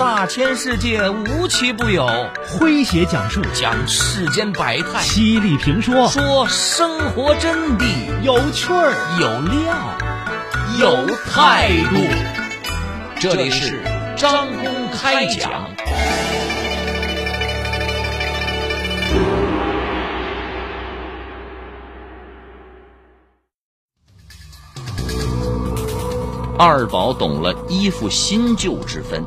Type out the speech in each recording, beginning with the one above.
大千世界无奇不有，诙谐讲述。讲世间百态，犀利评说。说生活真谛，有趣儿。有料，有态度。这里是张公开讲。二宝懂了衣服新旧之分，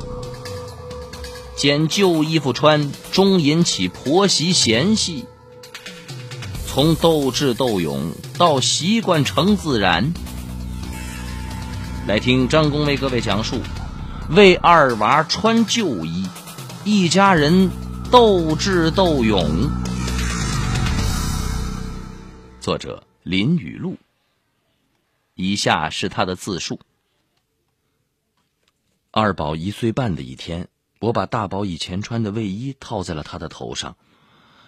捡旧衣服穿，终引起婆媳嫌隙。从斗智斗勇到习惯成自然，来听张工为各位讲述：为二娃穿旧衣，一家人斗智斗勇。作者林雨露。以下是他的自述。二宝一岁半的一天，我把大宝以前穿的卫衣套在了他的头上，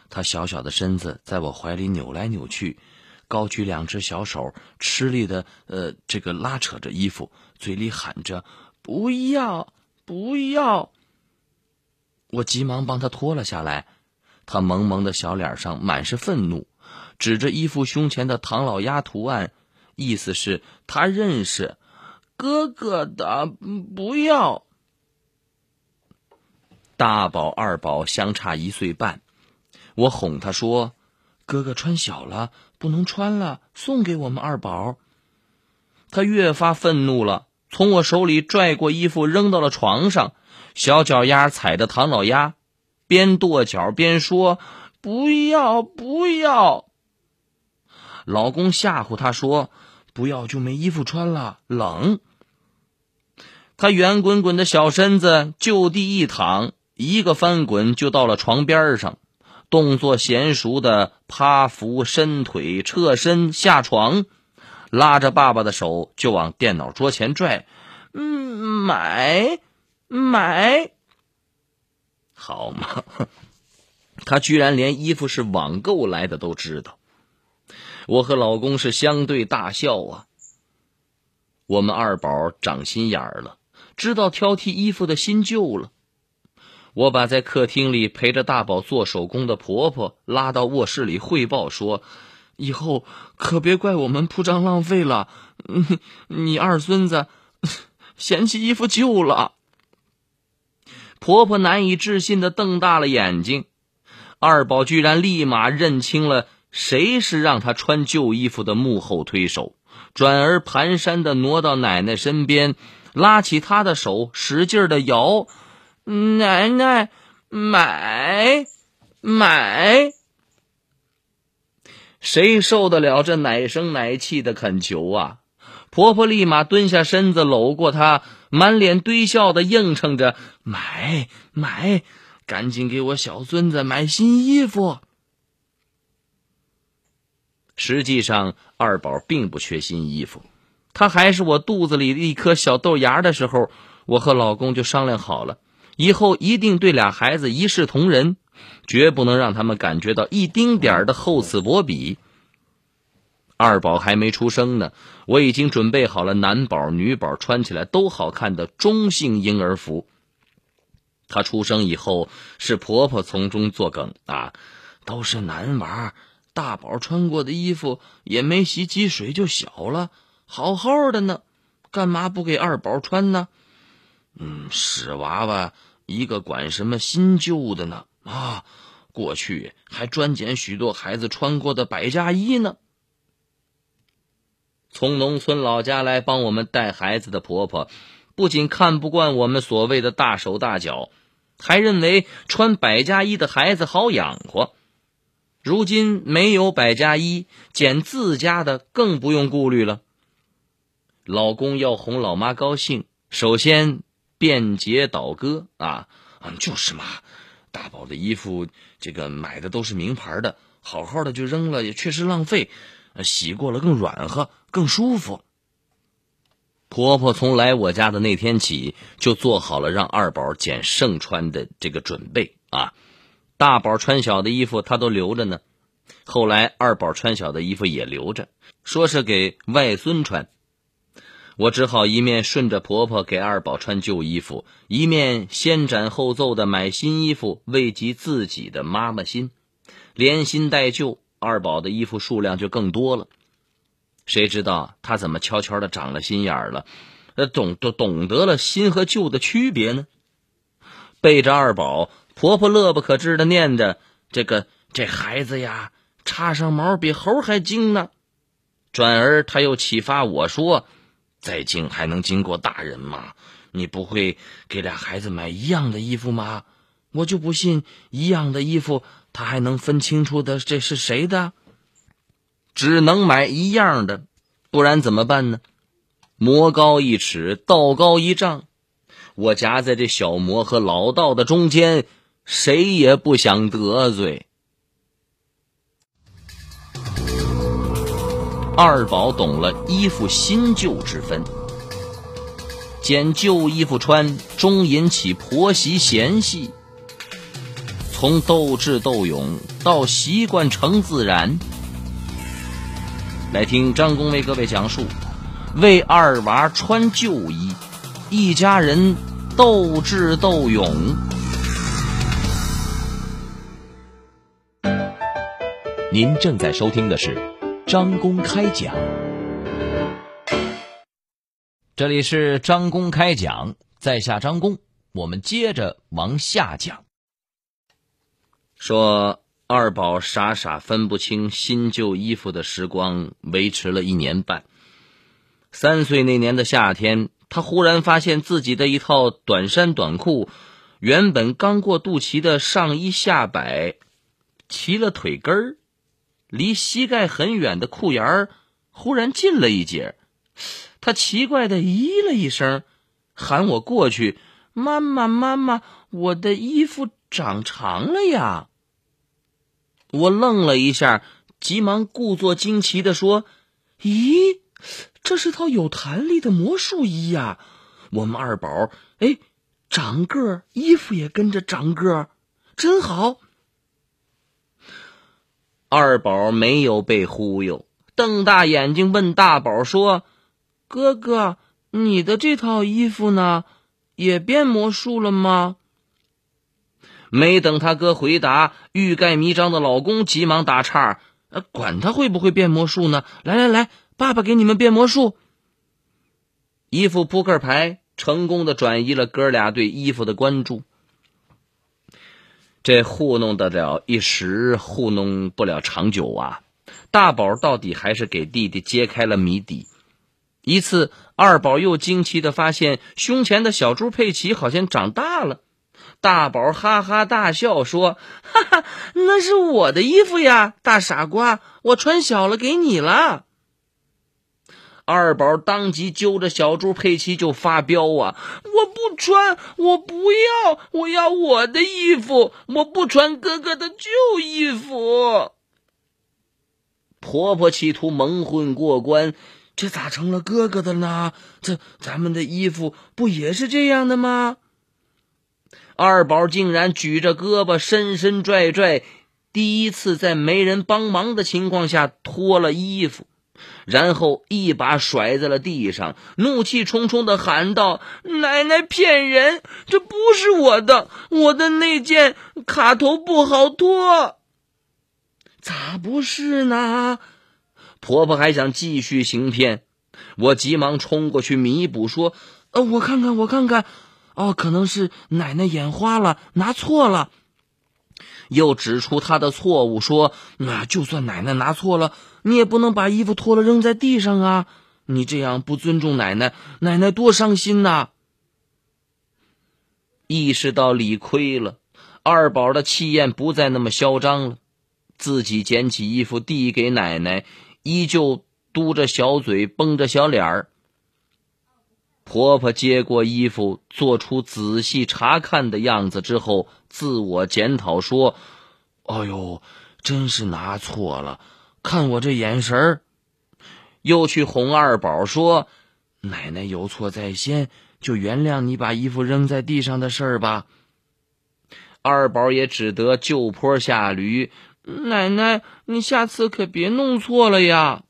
他小小的身子在我怀里扭来扭去，高举两只小手，吃力的呃这个拉扯着衣服，嘴里喊着“不要，不要”。我急忙帮他脱了下来，他萌萌的小脸上满是愤怒，指着衣服胸前的唐老鸭图案，意思是他认识。哥哥的，不要。大宝、二宝相差一岁半，我哄他说：“哥哥穿小了，不能穿了，送给我们二宝。”他越发愤怒了，从我手里拽过衣服，扔到了床上。小脚丫踩着唐老鸭，边跺脚边说：“不要，不要。”老公吓唬他说。不要就没衣服穿了，冷。他圆滚滚的小身子就地一躺，一个翻滚就到了床边上，动作娴熟的趴伏、伸腿、侧身下床，拉着爸爸的手就往电脑桌前拽。嗯，买买，好嘛！他居然连衣服是网购来的都知道。我和老公是相对大笑啊。我们二宝长心眼儿了，知道挑剔衣服的新旧了。我把在客厅里陪着大宝做手工的婆婆拉到卧室里汇报说：“以后可别怪我们铺张浪费了。你二孙子嫌弃衣服旧了。”婆婆难以置信的瞪大了眼睛，二宝居然立马认清了。谁是让他穿旧衣服的幕后推手？转而蹒跚的挪到奶奶身边，拉起她的手，使劲的摇。奶奶，买买！谁受得了这奶声奶气的恳求啊？婆婆立马蹲下身子，搂过她，满脸堆笑的应承着：“买买，赶紧给我小孙子买新衣服。”实际上，二宝并不缺新衣服，他还是我肚子里的一颗小豆芽的时候，我和老公就商量好了，以后一定对俩孩子一视同仁，绝不能让他们感觉到一丁点儿的厚此薄彼。二宝还没出生呢，我已经准备好了男宝女宝穿起来都好看的中性婴儿服。他出生以后，是婆婆从中作梗啊，都是男娃。大宝穿过的衣服也没洗积水就小了，好好的呢，干嘛不给二宝穿呢？嗯，屎娃娃一个管什么新旧的呢？啊，过去还专捡许多孩子穿过的百家衣呢。从农村老家来帮我们带孩子的婆婆，不仅看不惯我们所谓的大手大脚，还认为穿百家衣的孩子好养活。如今没有百家衣，捡自家的更不用顾虑了。老公要哄老妈高兴，首先便捷倒戈啊！嗯，就是嘛，大宝的衣服这个买的都是名牌的，好好的就扔了也确实浪费，洗过了更软和更舒服。婆婆从来我家的那天起，就做好了让二宝捡剩穿的这个准备啊。大宝穿小的衣服，她都留着呢。后来二宝穿小的衣服也留着，说是给外孙穿。我只好一面顺着婆婆给二宝穿旧衣服，一面先斩后奏的买新衣服，慰藉自己的妈妈心。连新带旧，二宝的衣服数量就更多了。谁知道他怎么悄悄的长了心眼了？呃，懂都懂得了新和旧的区别呢？背着二宝，婆婆乐不可支的念着：“这个这孩子呀，插上毛比猴还精呢。”转而他又启发我说。再精还能经过大人吗？你不会给俩孩子买一样的衣服吗？我就不信一样的衣服他还能分清楚的这是谁的。只能买一样的，不然怎么办呢？魔高一尺，道高一丈，我夹在这小魔和老道的中间，谁也不想得罪。二宝懂了衣服新旧之分，捡旧衣服穿，终引起婆媳嫌隙。从斗智斗勇到习惯成自然，来听张工为各位讲述：为二娃穿旧衣，一家人斗智斗勇。您正在收听的是。张公开讲，这里是张公开讲，在下张公，我们接着往下讲。说二宝傻傻分不清新旧衣服的时光维持了一年半。三岁那年的夏天，他忽然发现自己的一套短衫短裤，原本刚过肚脐的上衣下摆，齐了腿根儿。离膝盖很远的裤沿儿忽然近了一截，他奇怪的咦了一声，喊我过去：“妈妈，妈妈，我的衣服长长了呀！”我愣了一下，急忙故作惊奇的说：“咦，这是套有弹力的魔术衣呀！我们二宝哎，长个儿，衣服也跟着长个儿，真好。”二宝没有被忽悠，瞪大眼睛问大宝说：“哥哥，你的这套衣服呢，也变魔术了吗？”没等他哥回答，欲盖弥彰的老公急忙打岔：“管他会不会变魔术呢？来来来，爸爸给你们变魔术。”一副扑克牌成功的转移了哥俩对衣服的关注。这糊弄得了一时，糊弄不了长久啊！大宝到底还是给弟弟揭开了谜底。一次，二宝又惊奇的发现胸前的小猪佩奇好像长大了。大宝哈哈大笑说：“哈哈，那是我的衣服呀，大傻瓜，我穿小了给你了。”二宝当即揪着小猪佩奇就发飙啊！我不穿，我不要，我要我的衣服，我不穿哥哥的旧衣服。婆婆企图蒙混过关，这咋成了哥哥的呢？这咱们的衣服不也是这样的吗？二宝竟然举着胳膊伸伸拽拽，第一次在没人帮忙的情况下脱了衣服。然后一把甩在了地上，怒气冲冲的喊道：“奶奶骗人！这不是我的，我的那件卡头不好脱。咋不是呢？”婆婆还想继续行骗，我急忙冲过去弥补说：“呃，我看看，我看看，哦，可能是奶奶眼花了，拿错了。”又指出他的错误，说：“那就算奶奶拿错了。”你也不能把衣服脱了扔在地上啊！你这样不尊重奶奶，奶奶多伤心呐！意识到理亏了，二宝的气焰不再那么嚣张了，自己捡起衣服递给奶奶，依旧嘟着小嘴，绷着小脸儿。婆婆接过衣服，做出仔细查看的样子之后，自我检讨说：“哎呦，真是拿错了。”看我这眼神儿，又去哄二宝说：“奶奶有错在先，就原谅你把衣服扔在地上的事儿吧。”二宝也只得就坡下驴：“奶奶，你下次可别弄错了呀。”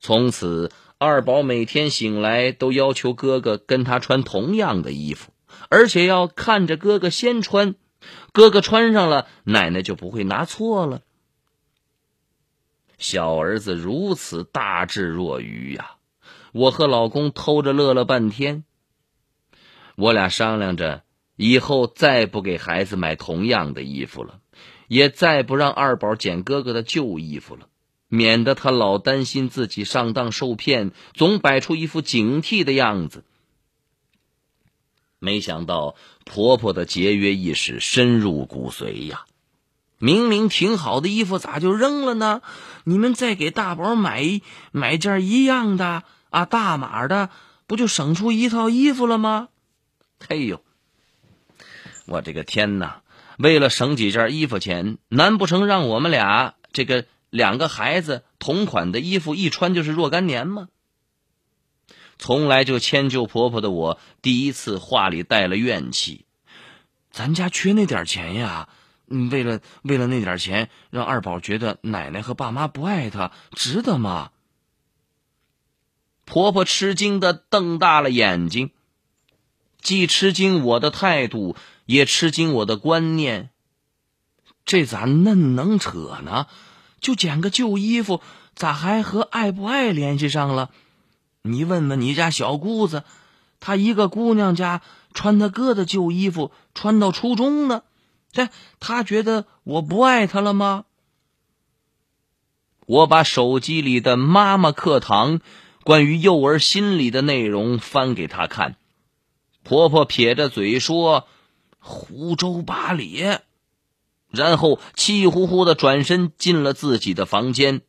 从此，二宝每天醒来都要求哥哥跟他穿同样的衣服，而且要看着哥哥先穿，哥哥穿上了，奶奶就不会拿错了。小儿子如此大智若愚呀！我和老公偷着乐了半天。我俩商量着，以后再不给孩子买同样的衣服了，也再不让二宝捡哥哥的旧衣服了，免得他老担心自己上当受骗，总摆出一副警惕的样子。没想到婆婆的节约意识深入骨髓呀！明明挺好的衣服，咋就扔了呢？你们再给大宝买买件一样的啊，大码的，不就省出一套衣服了吗？嘿呦，我这个天哪！为了省几件衣服钱，难不成让我们俩这个两个孩子同款的衣服一穿就是若干年吗？从来就迁就婆婆的我，第一次话里带了怨气。咱家缺那点钱呀。为了为了那点钱，让二宝觉得奶奶和爸妈不爱他，值得吗？婆婆吃惊的瞪大了眼睛，既吃惊我的态度，也吃惊我的观念。这咋嫩能扯呢？就捡个旧衣服，咋还和爱不爱联系上了？你问问你家小姑子，她一个姑娘家穿她哥的旧衣服，穿到初中呢。这她觉得我不爱她了吗？我把手机里的妈妈课堂关于幼儿心理的内容翻给她看，婆婆撇着嘴说：“胡诌八咧。”然后气呼呼的转身进了自己的房间，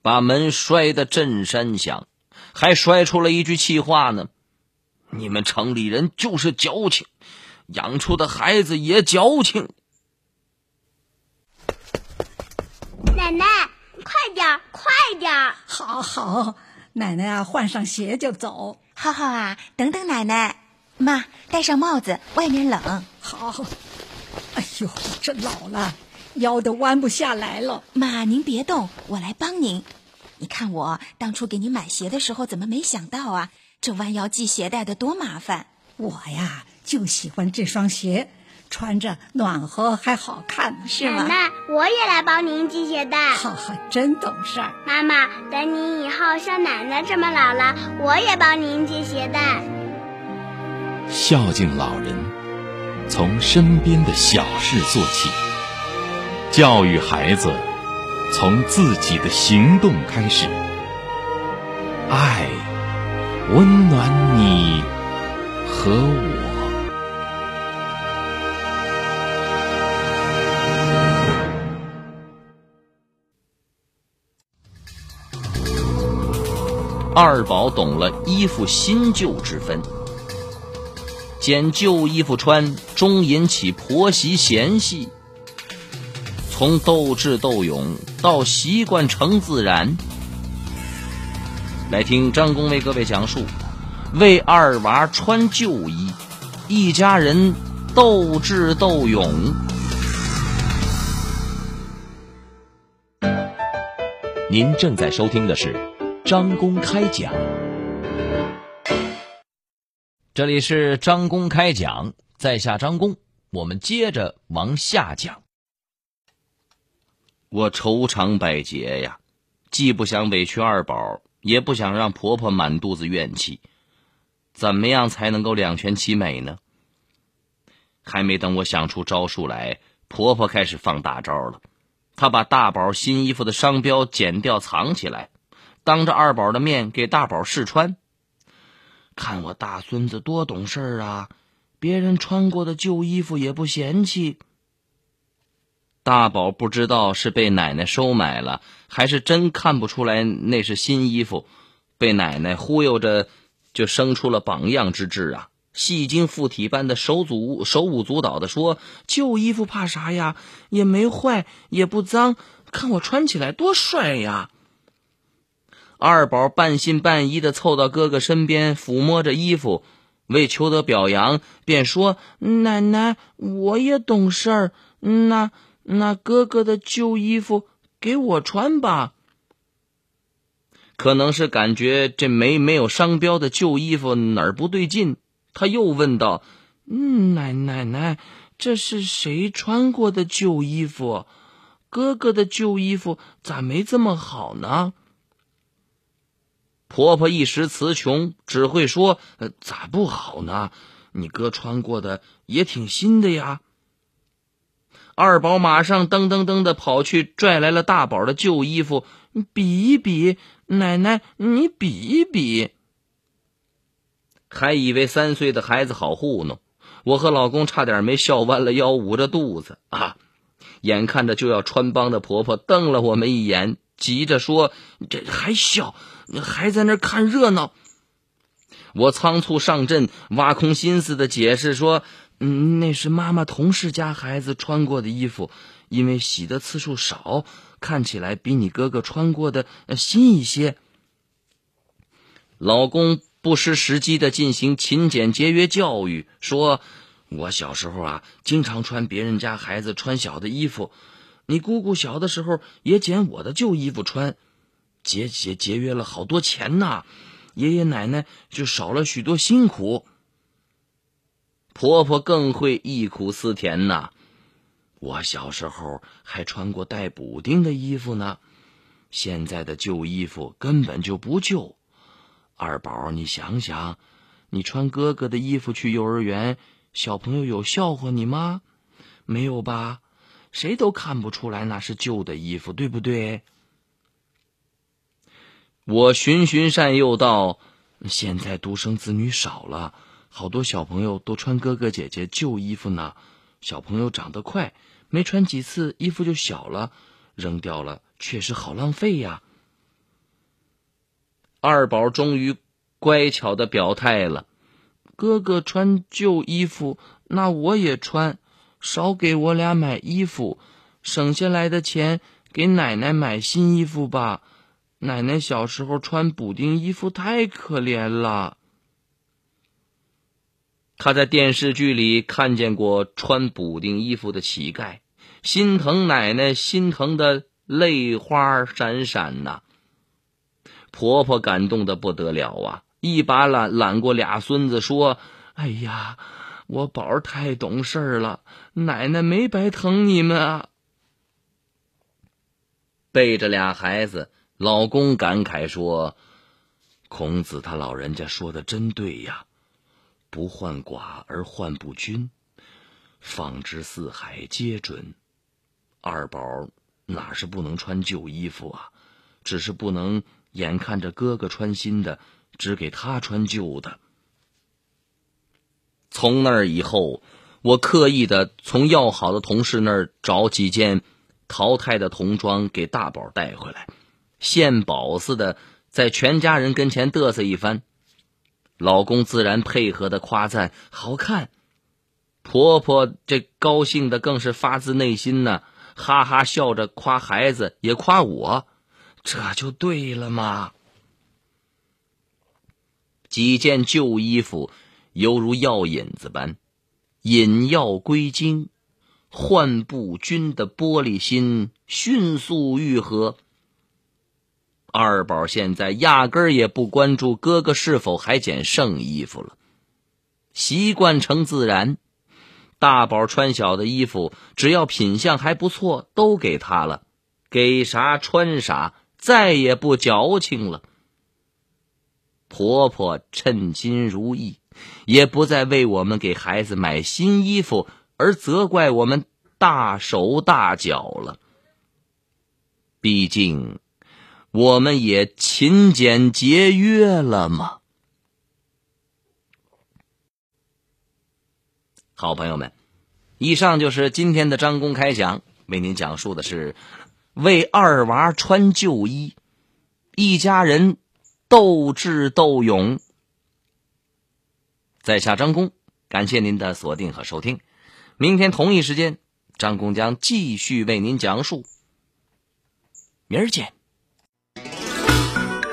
把门摔得震山响，还摔出了一句气话呢：“你们城里人就是矫情，养出的孩子也矫情。”奶奶，快点，快点！好好，奶奶啊，换上鞋就走。浩浩啊，等等奶奶。妈，戴上帽子，外面冷。好。哎呦，这老了，腰都弯不下来了。妈，您别动，我来帮您。你看我当初给你买鞋的时候，怎么没想到啊？这弯腰系鞋带的多麻烦。我呀，就喜欢这双鞋。穿着暖和还好看，是吗？奶奶，我也来帮您系鞋带。哈哈，真懂事儿。妈妈，等你以后像奶奶这么老了，我也帮您系鞋带。孝敬老人，从身边的小事做起；教育孩子，从自己的行动开始。爱，温暖你和我。二宝懂了衣服新旧之分，捡旧衣服穿，终引起婆媳嫌隙。从斗智斗勇到习惯成自然，来听张工为各位讲述：为二娃穿旧衣，一家人斗智斗勇。您正在收听的是。张公开讲，这里是张公开讲，在下张公，我们接着往下讲。我愁肠百结呀，既不想委屈二宝，也不想让婆婆满肚子怨气，怎么样才能够两全其美呢？还没等我想出招数来，婆婆开始放大招了。她把大宝新衣服的商标剪掉，藏起来。当着二宝的面给大宝试穿，看我大孙子多懂事啊！别人穿过的旧衣服也不嫌弃。大宝不知道是被奶奶收买了，还是真看不出来那是新衣服，被奶奶忽悠着，就生出了榜样之志啊！戏精附体般的手足手舞足蹈的说：“旧衣服怕啥呀？也没坏，也不脏，看我穿起来多帅呀！”二宝半信半疑的凑到哥哥身边，抚摸着衣服，为求得表扬，便说：“奶奶，我也懂事儿，那那哥哥的旧衣服给我穿吧。”可能是感觉这没没有商标的旧衣服哪儿不对劲，他又问道：“嗯，奶奶奶，这是谁穿过的旧衣服？哥哥的旧衣服咋没这么好呢？”婆婆一时词穷，只会说：“呃，咋不好呢？你哥穿过的也挺新的呀。”二宝马上噔噔噔的跑去拽来了大宝的旧衣服，比一比，奶奶你比一比。还以为三岁的孩子好糊弄，我和老公差点没笑弯了腰，捂着肚子啊！眼看着就要穿帮的婆婆瞪了我们一眼，急着说：“这还小，还在那看热闹。”我仓促上阵，挖空心思的解释说。嗯，那是妈妈同事家孩子穿过的衣服，因为洗的次数少，看起来比你哥哥穿过的新一些。老公不失时机的进行勤俭节约教育，说：“我小时候啊，经常穿别人家孩子穿小的衣服，你姑姑小的时候也捡我的旧衣服穿，节节节约了好多钱呐，爷爷奶奶就少了许多辛苦。”婆婆更会忆苦思甜呐，我小时候还穿过带补丁的衣服呢，现在的旧衣服根本就不旧。二宝，你想想，你穿哥哥的衣服去幼儿园，小朋友有笑话你吗？没有吧？谁都看不出来那是旧的衣服，对不对？我循循善诱道：现在独生子女少了。好多小朋友都穿哥哥姐姐旧衣服呢，小朋友长得快，没穿几次衣服就小了，扔掉了确实好浪费呀。二宝终于乖巧的表态了：“哥哥穿旧衣服，那我也穿，少给我俩买衣服，省下来的钱给奶奶买新衣服吧。奶奶小时候穿补丁衣服太可怜了。”他在电视剧里看见过穿补丁衣服的乞丐，心疼奶奶，心疼的泪花闪闪呐。婆婆感动的不得了啊，一把揽揽过俩孙子，说：“哎呀，我宝太懂事了，奶奶没白疼你们啊。”背着俩孩子，老公感慨说：“孔子他老人家说的真对呀。”不患寡而患不均，放之四海皆准。二宝哪是不能穿旧衣服啊？只是不能眼看着哥哥穿新的，只给他穿旧的。从那儿以后，我刻意的从要好的同事那儿找几件淘汰的童装给大宝带回来，献宝似的在全家人跟前嘚瑟一番。老公自然配合的夸赞好看，婆婆这高兴的更是发自内心呢，哈哈笑着夸孩子也夸我，这就对了嘛。几件旧衣服犹如药引子般，引药归经，患不均的玻璃心迅速愈合。二宝现在压根儿也不关注哥哥是否还捡剩衣服了，习惯成自然。大宝穿小的衣服，只要品相还不错，都给他了，给啥穿啥，再也不矫情了。婆婆称心如意，也不再为我们给孩子买新衣服而责怪我们大手大脚了。毕竟。我们也勤俭节约了吗？好朋友们，以上就是今天的张公开讲，为您讲述的是为二娃穿旧衣，一家人斗智斗勇。在下张工，感谢您的锁定和收听。明天同一时间，张工将继续为您讲述。明儿见。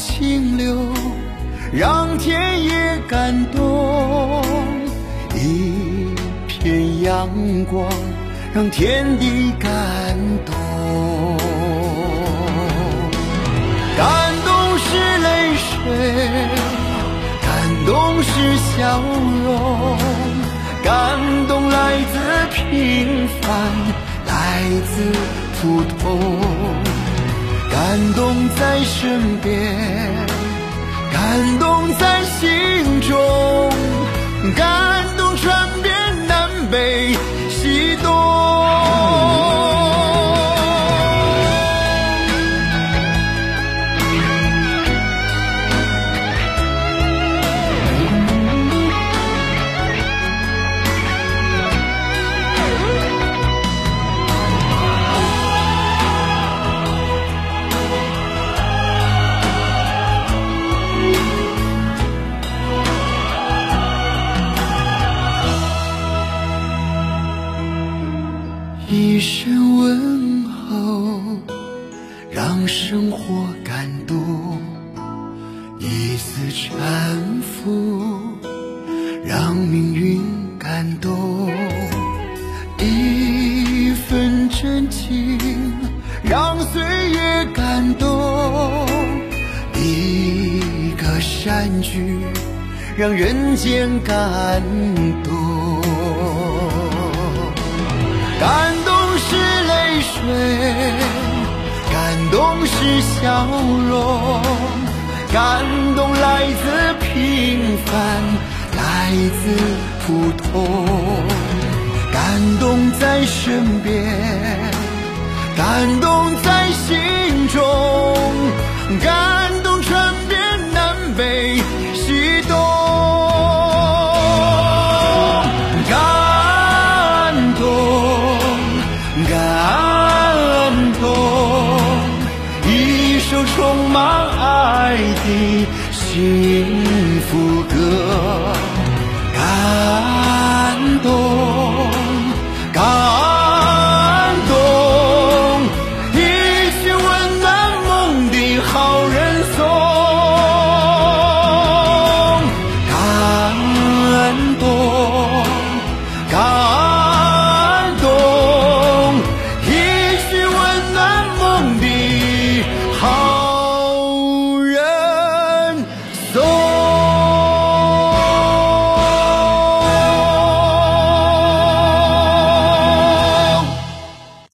清流，让田野感动；一片阳光，让天地感动。感动是泪水，感动是笑容，感动来自平凡，来自普通，感动在身边，感动在心中，感动传遍南北动；一个善举，让人间感动。感动是泪水，感动是笑容，感动来自平凡，来自普通，感动在身边，感动在心中，感动传遍南北西东。感动，感动，一首充满爱的心